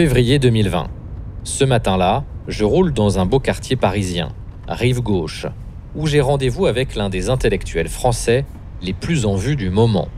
Février 2020. Ce matin-là, je roule dans un beau quartier parisien, rive gauche, où j'ai rendez-vous avec l'un des intellectuels français les plus en vue du moment.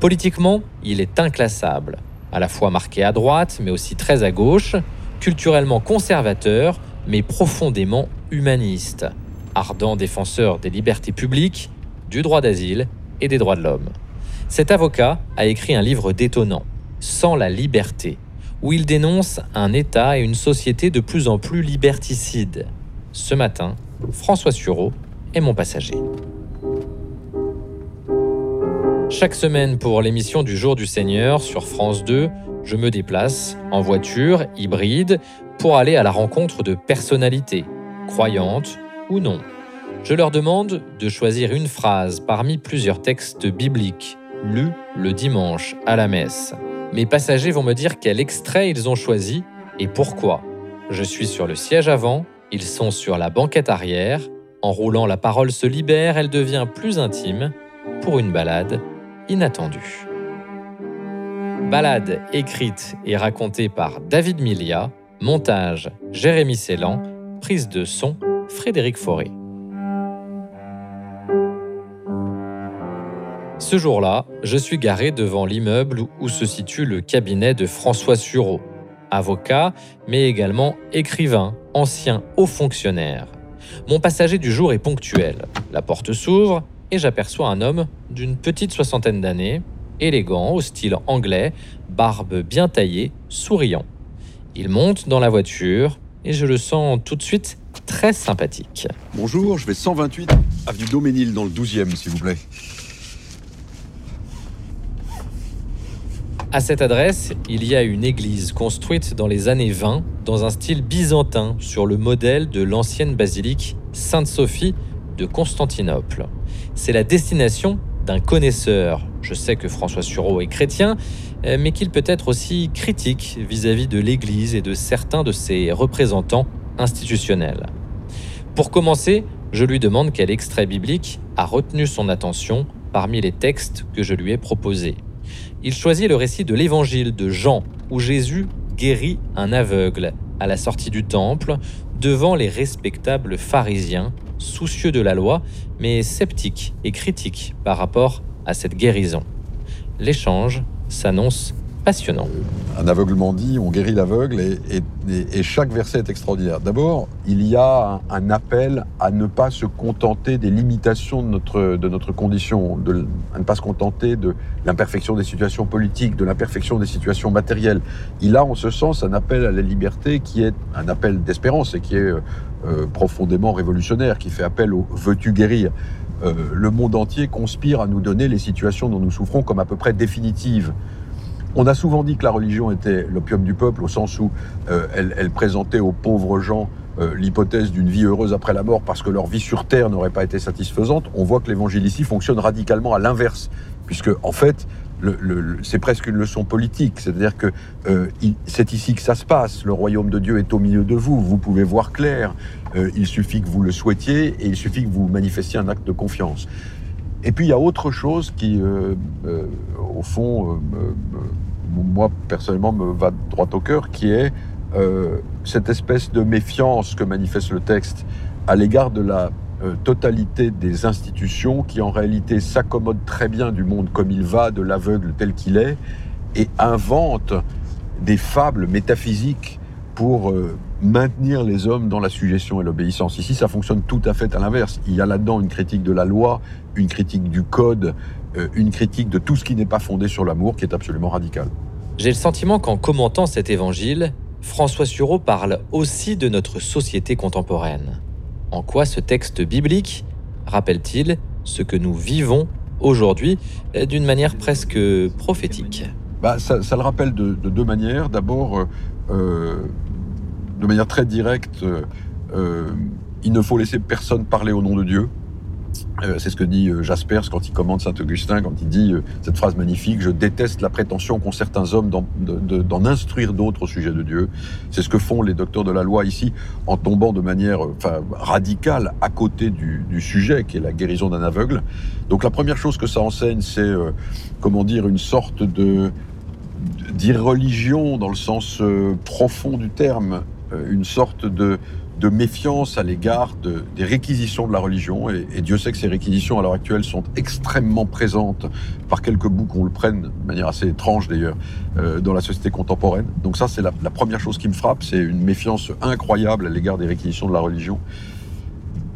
Politiquement, il est inclassable, à la fois marqué à droite, mais aussi très à gauche, culturellement conservateur, mais profondément humaniste, ardent défenseur des libertés publiques, du droit d'asile et des droits de l'homme. Cet avocat a écrit un livre détonnant, Sans la liberté, où il dénonce un État et une société de plus en plus liberticides. Ce matin, François Sureau est mon passager. Chaque semaine pour l'émission du Jour du Seigneur sur France 2, je me déplace en voiture hybride pour aller à la rencontre de personnalités, croyantes ou non. Je leur demande de choisir une phrase parmi plusieurs textes bibliques lus le dimanche à la messe. Mes passagers vont me dire quel extrait ils ont choisi et pourquoi. Je suis sur le siège avant, ils sont sur la banquette arrière. En roulant, la parole se libère, elle devient plus intime pour une balade inattendue. Balade écrite et racontée par David Milia, montage Jérémy Cellan, prise de son Frédéric Fauré. Ce jour-là, je suis garé devant l'immeuble où se situe le cabinet de François Sureau, avocat, mais également écrivain, ancien haut fonctionnaire. Mon passager du jour est ponctuel. La porte s'ouvre et j'aperçois un homme d'une petite soixantaine d'années, élégant, au style anglais, barbe bien taillée, souriant. Il monte dans la voiture et je le sens tout de suite très sympathique. Bonjour, je vais 128 avenue Doménil dans le 12e, s'il vous plaît. À cette adresse, il y a une église construite dans les années 20 dans un style byzantin sur le modèle de l'ancienne basilique Sainte-Sophie de Constantinople. C'est la destination d'un connaisseur. Je sais que François Sureau est chrétien, euh, mais qu'il peut être aussi critique vis-à-vis de l'Église et de certains de ses représentants institutionnels. Pour commencer, je lui demande quel extrait biblique a retenu son attention parmi les textes que je lui ai proposés il choisit le récit de l'évangile de Jean, où Jésus guérit un aveugle à la sortie du temple devant les respectables pharisiens, soucieux de la loi, mais sceptiques et critiques par rapport à cette guérison. L'échange s'annonce passionnant. Un aveuglement dit, on guérit l'aveugle et, chaque verset est extraordinaire. D'abord, il y a un, appel à ne pas se contenter des limitations de notre, de notre condition, à ne pas se contenter de l'imperfection des situations politiques, de l'imperfection des situations matérielles. Il a en ce sens un appel à la liberté qui est un appel d'espérance et qui est euh, euh, profondément révolutionnaire, qui fait appel au veux-tu guérir euh, le monde entier conspire à nous donner les situations dont nous souffrons comme à peu près définitives. On a souvent dit que la religion était l'opium du peuple, au sens où euh, elle, présentait aux pauvres gens euh, l'hypothèse d'une vie heureuse après la mort parce que leur vie sur Terre n'aurait pas été satisfaisante. On voit que l'évangile ici fonctionne radicalement à l'inverse, puisque en fait, c'est presque une leçon politique. C'est-à-dire que euh, c'est ici que ça se passe. Le royaume de Dieu est au milieu de vous. Vous pouvez voir clair. il suffit que vous le souhaitiez et il suffit que vous manifestiez un acte de confiance. Et puis il y a autre chose qui, euh, euh, au fond, euh, moi personnellement me va droit au cœur, qui est cette espèce de méfiance que manifeste le texte à l'égard de la totalité des institutions qui en réalité s'accommodent très bien du monde comme il va, de l'aveugle tel qu'il est, et inventent des fables métaphysiques pour maintenir les hommes dans la suggestion et l'obéissance. Ici, ça fonctionne tout à fait à l'inverse. Il y a là-dedans une critique de la loi, une critique du code, euh, une critique de tout ce qui n'est pas fondé sur l'amour, qui est absolument radical. J'ai le sentiment qu'en commentant cet évangile, François Sureau parle aussi de notre société contemporaine. En quoi ce texte biblique rappelle-t-il ce que nous vivons aujourd'hui euh, d'une manière presque prophétique? Bah, ça, le rappelle de, deux manières. D'abord, euh, de manière très directe, euh, euh, il ne faut laisser personne parler au nom de Dieu. Euh, c'est ce que dit Jaspers quand il commande Saint-Augustin, quand il dit cette phrase magnifique Je déteste la prétention qu'ont certains hommes d'en instruire d'autres au sujet de Dieu. C'est ce que font les docteurs de la loi ici, en tombant de manière radicale à côté du, du, sujet, qui est la guérison d'un aveugle. Donc la première chose que ça enseigne, c'est, comment dire, une sorte de d'irreligion dans le sens profond du terme, une sorte de, de méfiance à l'égard de, des réquisitions de la religion. Et, Dieu sait que ces réquisitions à l'heure actuelle sont extrêmement présentes par quelques bouts qu'on le prenne, de manière assez étrange d'ailleurs, euh, dans la société contemporaine. Donc ça, c'est la, première chose qui me frappe, c'est une méfiance incroyable à l'égard des réquisitions de la religion.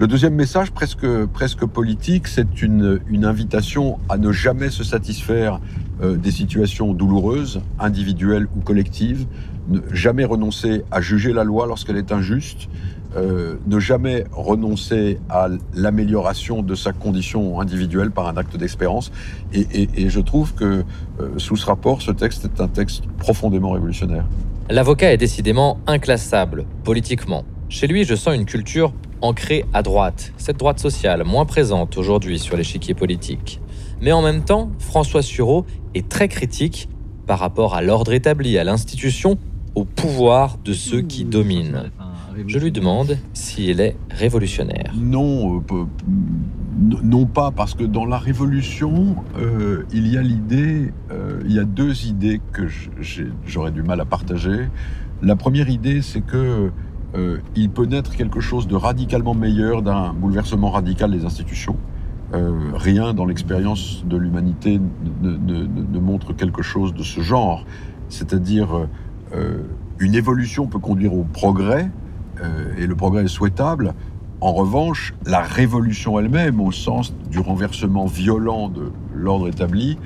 Le deuxième message, presque, presque politique, c'est une, une invitation à ne jamais se satisfaire euh, des situations douloureuses, individuelles ou collectives, ne jamais renoncer à juger la loi lorsqu'elle est injuste, euh, ne jamais renoncer à l'amélioration de sa condition individuelle par un acte d'espérance. Et, je trouve que euh, sous ce rapport, ce texte est un texte profondément révolutionnaire. L'avocat est décidément inclassable politiquement. Chez lui, je sens une culture ancrée à droite, cette droite sociale moins présente aujourd'hui sur l'échiquier politique. Mais en même temps, François Sureau est très critique par rapport à l'ordre établi, à l'institution, au pouvoir de ceux qui dominent. Je lui demande s'il est révolutionnaire. Non, euh, non pas, parce que dans la révolution, euh, il y a l'idée, euh, il y a deux idées que j'aurais du mal à partager. La première idée, c'est que il peut naître quelque chose de radicalement meilleur d'un bouleversement radical des institutions. rien dans l'expérience de l'humanité ne, montre quelque chose de ce genre. C'est-à-dire, une évolution peut conduire au progrès, et le progrès est souhaitable. En revanche, la révolution elle-même, au sens du renversement violent de l'ordre établi,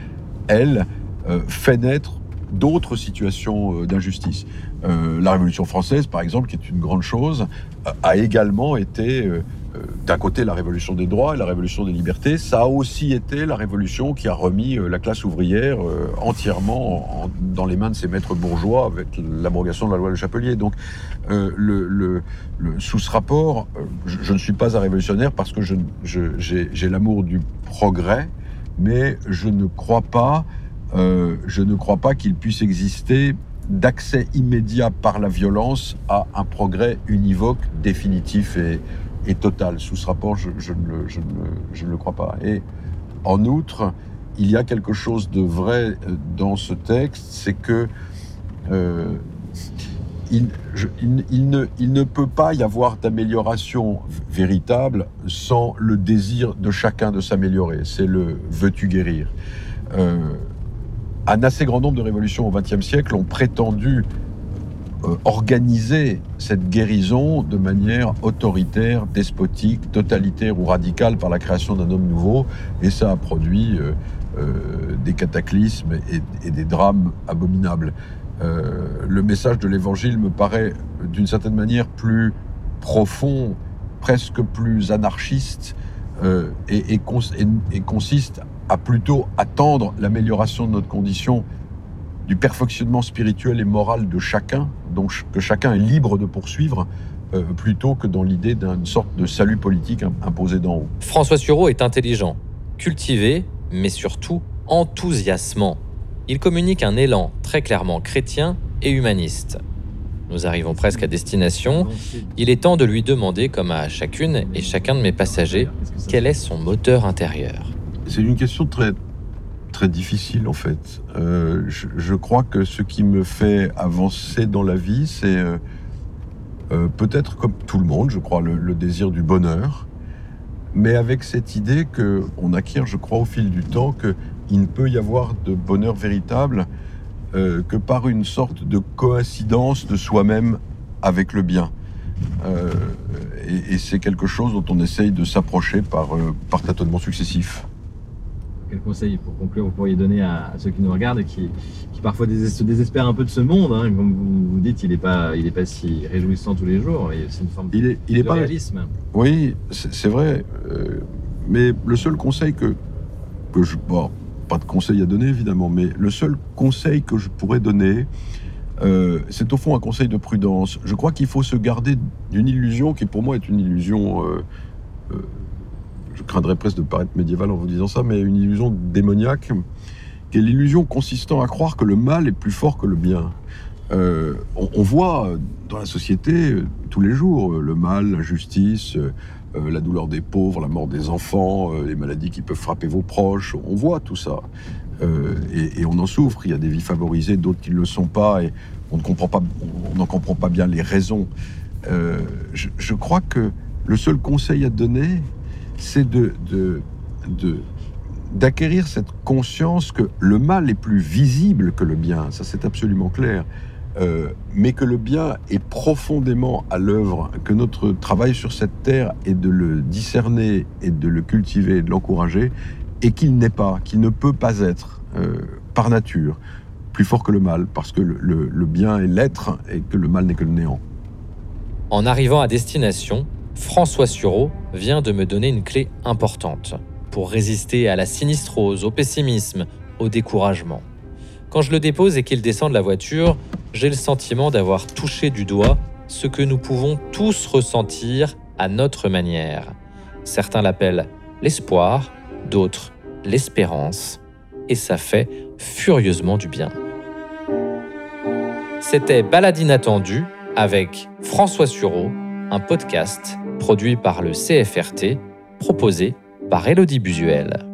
elle euh, fait naître d'autres situations euh, d'injustice. la Révolution française, par exemple, qui est une grande chose, a également été euh, d'un côté la révolution des droits et la révolution des libertés, ça a aussi été la révolution qui a remis euh, la classe ouvrière euh, entièrement dans les mains de ses maîtres bourgeois avec l'abrogation de la loi de Chapelier. Donc, le, sous ce rapport, je, ne suis pas un révolutionnaire parce que j'ai l'amour du progrès, mais je ne crois pas, je ne crois pas qu'il puisse exister d'accès immédiat par la violence à un progrès univoque, définitif et, est totale. Sous ce rapport, je, ne le, crois pas. Et en outre, il y a quelque chose de vrai euh, dans ce texte, c'est que euh, il, ne, il, ne, peut pas y avoir d'amélioration véritable sans le désir de chacun de s'améliorer. C'est le veux-tu guérir. Euh, un assez grand nombre de révolutions au XXe siècle ont prétendu euh, organiser cette guérison de manière autoritaire, despotique, totalitaire ou radicale par la création d'un homme nouveau, et ça a produit euh, euh, des cataclysmes et, des drames abominables. le message de l'Évangile me paraît d'une certaine manière plus profond, presque plus anarchiste, et, et consiste à plutôt attendre l'amélioration de notre condition du perfectionnement spirituel et moral de chacun, donc que chacun est libre de poursuivre, euh, plutôt que dans l'idée d'une sorte de salut politique imposé d'en haut. François Sureau est intelligent, cultivé, mais surtout enthousiasmant. Il communique un élan très clairement chrétien et humaniste. Nous arrivons presque à destination. Il est temps de lui demander, comme à chacune et chacun de mes passagers, quel est son moteur intérieur. C'est une question très très difficile en fait. Euh, je, crois que ce qui me fait avancer dans la vie, c'est euh, euh, peut-être comme tout le monde, je crois, le, désir du bonheur, mais avec cette idée que on acquiert, je crois, au fil du temps, qu'il ne peut y avoir de bonheur véritable que par une sorte de coïncidence de soi-même avec le bien. et, et c'est quelque chose dont on essaye de s'approcher par, par tâtonnements successifs quel conseil pour conclure vous pourriez donner à, ceux qui nous regardent et qui, parfois se désespèrent un peu de ce monde hein, Comme vous, dites, il n'est pas, il pas si réjouissant tous les jours. C'est une forme il est, il de pas, réalisme. Oui, c'est vrai. Euh, mais le seul conseil que, que je. Bon, pas de conseil à donner évidemment, mais le seul conseil que je pourrais donner, euh, c'est au fond un conseil de prudence. Je crois qu'il faut se garder d'une illusion qui pour moi est une illusion euh, je craindrais presque de paraître médiéval en vous disant ça, mais une illusion démoniaque, qui est l'illusion consistant à croire que le mal est plus fort que le bien. Euh, on, voit dans la société tous les jours le mal, l'injustice, euh, la douleur des pauvres, la mort des enfants, euh, les maladies qui peuvent frapper vos proches. On voit tout ça. et, on en souffre. Il y a des vies favorisées, d'autres qui ne le sont pas, et on ne comprend pas, on n'en comprend pas bien les raisons. Je, crois que le seul conseil à donner, c'est de, d'acquérir cette conscience que le mal est plus visible que le bien, ça c'est absolument clair, euh, mais que le bien est profondément à l'œuvre, que notre travail sur cette terre est de le discerner et de le cultiver et de l'encourager, et qu'il n'est pas, qu'il ne peut pas être, euh, par nature, plus fort que le mal, parce que le bien est l'être et que le mal n'est que le néant. En arrivant à destination, François Sureau vient de me donner une clé importante pour résister à la sinistrose, au pessimisme, au découragement. Quand je le dépose et qu'il descend de la voiture, j'ai le sentiment d'avoir touché du doigt ce que nous pouvons tous ressentir à notre manière. Certains l'appellent l'espoir, d'autres l'espérance, et ça fait furieusement du bien. C'était Balade inattendue avec François Sureau, un podcast produit par le CFRT, proposé par Elodie Busuel.